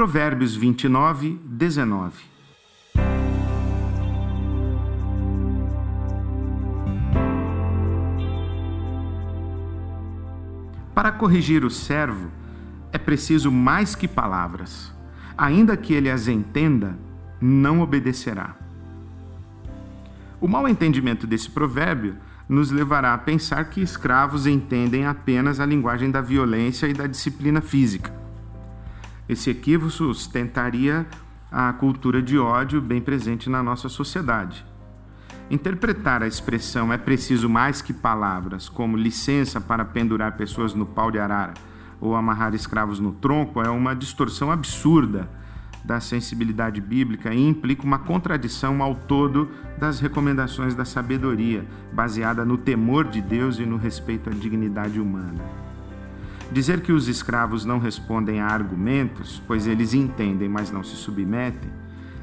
Provérbios 29, 19. Para corrigir o servo, é preciso mais que palavras. Ainda que ele as entenda, não obedecerá. O mau entendimento desse provérbio nos levará a pensar que escravos entendem apenas a linguagem da violência e da disciplina física. Esse equívoco sustentaria a cultura de ódio bem presente na nossa sociedade. Interpretar a expressão é preciso mais que palavras, como licença para pendurar pessoas no pau de arara ou amarrar escravos no tronco, é uma distorção absurda da sensibilidade bíblica e implica uma contradição ao todo das recomendações da sabedoria, baseada no temor de Deus e no respeito à dignidade humana. Dizer que os escravos não respondem a argumentos, pois eles entendem, mas não se submetem,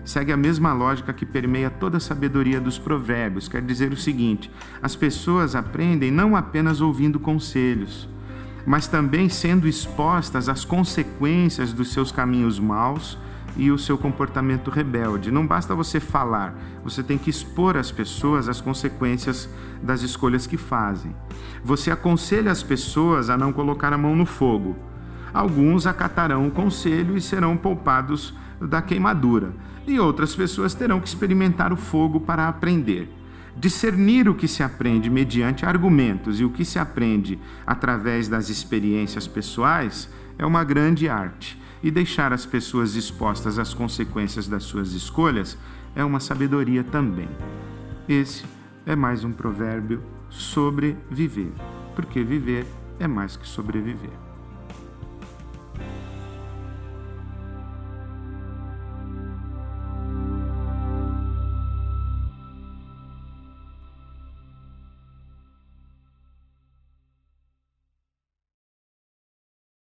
segue a mesma lógica que permeia toda a sabedoria dos provérbios. Quer dizer o seguinte: as pessoas aprendem não apenas ouvindo conselhos, mas também sendo expostas às consequências dos seus caminhos maus e o seu comportamento rebelde. Não basta você falar, você tem que expor às pessoas as consequências das escolhas que fazem. Você aconselha as pessoas a não colocar a mão no fogo. Alguns acatarão o conselho e serão poupados da queimadura, e outras pessoas terão que experimentar o fogo para aprender. Discernir o que se aprende mediante argumentos e o que se aprende através das experiências pessoais é uma grande arte e deixar as pessoas expostas às consequências das suas escolhas é uma sabedoria também. Esse é mais um provérbio sobre viver, porque viver é mais que sobreviver.